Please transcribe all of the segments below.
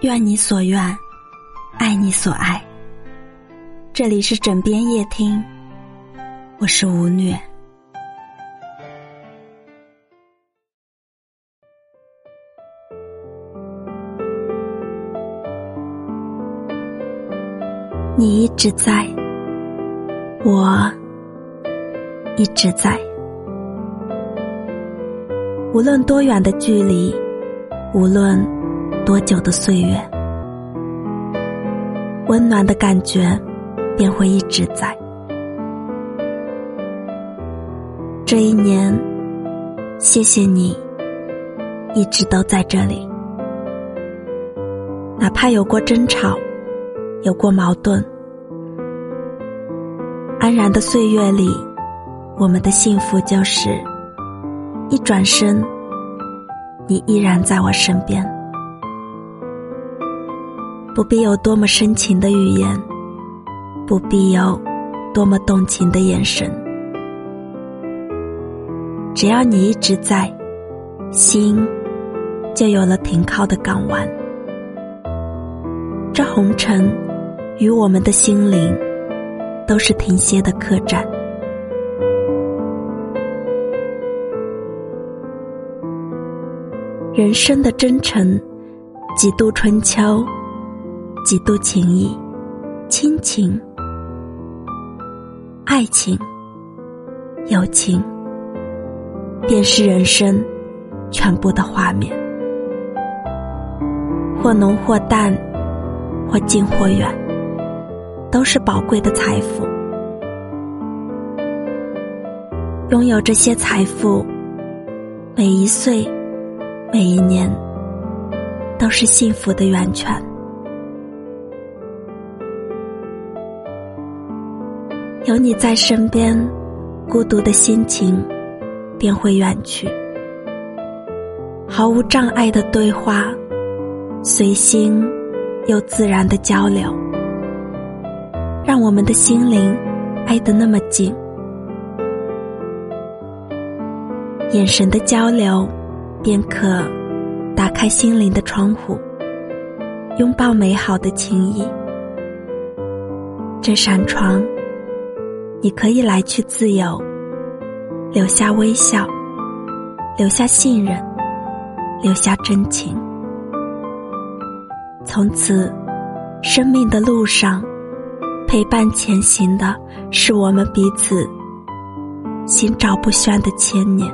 愿你所愿，爱你所爱。这里是枕边夜听，我是吴虐。你一直在，我一直在。无论多远的距离，无论。多久的岁月，温暖的感觉便会一直在。这一年，谢谢你一直都在这里，哪怕有过争吵，有过矛盾，安然的岁月里，我们的幸福就是一转身，你依然在我身边。不必有多么深情的语言，不必有多么动情的眼神，只要你一直在，心就有了停靠的港湾。这红尘与我们的心灵都是停歇的客栈。人生的征程，几度春秋。几度情谊、亲情、爱情、友情，便是人生全部的画面。或浓或淡，或近或远，都是宝贵的财富。拥有这些财富，每一岁、每一年，都是幸福的源泉。有你在身边，孤独的心情便会远去。毫无障碍的对话，随心又自然的交流，让我们的心灵挨得那么近。眼神的交流，便可打开心灵的窗户，拥抱美好的情谊。这扇窗。你可以来去自由，留下微笑，留下信任，留下真情。从此，生命的路上，陪伴前行的是我们彼此心照不宣的牵念。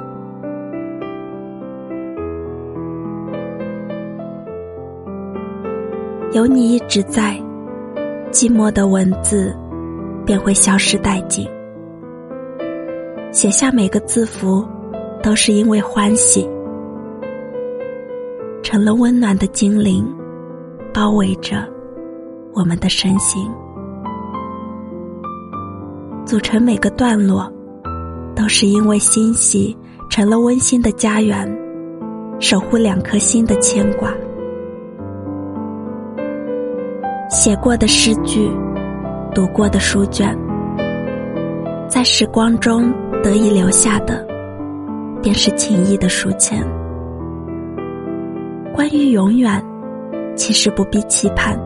有你一直在，寂寞的文字。便会消失殆尽。写下每个字符，都是因为欢喜，成了温暖的精灵，包围着我们的身心。组成每个段落，都是因为欣喜，成了温馨的家园，守护两颗心的牵挂。写过的诗句。读过的书卷，在时光中得以留下的，便是情谊的书签。关于永远，其实不必期盼。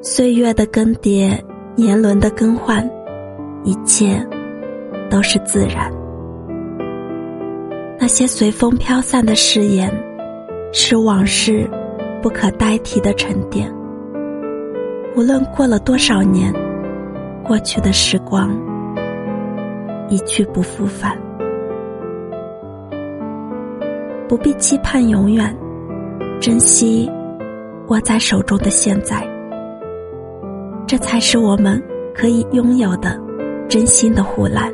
岁月的更迭，年轮的更换，一切都是自然。那些随风飘散的誓言，是往事。不可代替的沉淀。无论过了多少年，过去的时光一去不复返。不必期盼永远，珍惜握在手中的现在，这才是我们可以拥有的真心的护栏。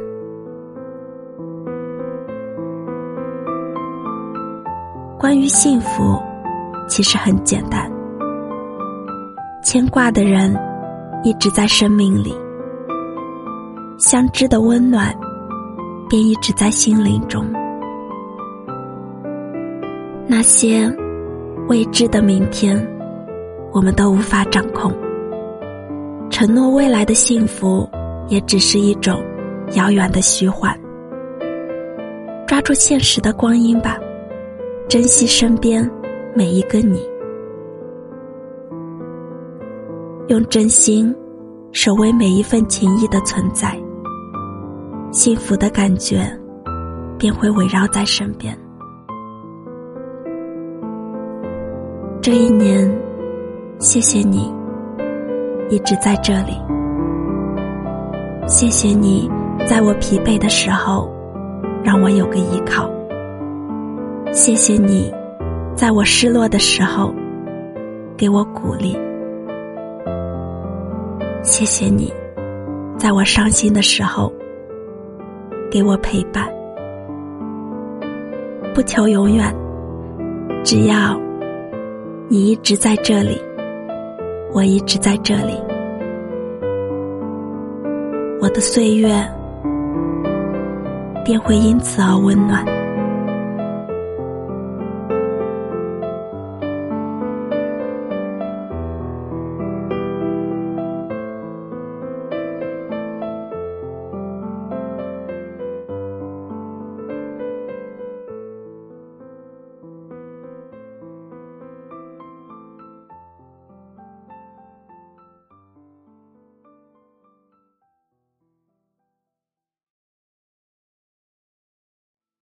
关于幸福。其实很简单，牵挂的人一直在生命里，相知的温暖便一直在心灵中。那些未知的明天，我们都无法掌控。承诺未来的幸福，也只是一种遥远的虚幻。抓住现实的光阴吧，珍惜身边每一个你，用真心守卫每一份情谊的存在，幸福的感觉便会围绕在身边。这一年，谢谢你一直在这里，谢谢你在我疲惫的时候。让我有个依靠。谢谢你，在我失落的时候给我鼓励。谢谢你，在我伤心的时候给我陪伴。不求永远，只要你一直在这里，我一直在这里，我的岁月。便会因此而温暖。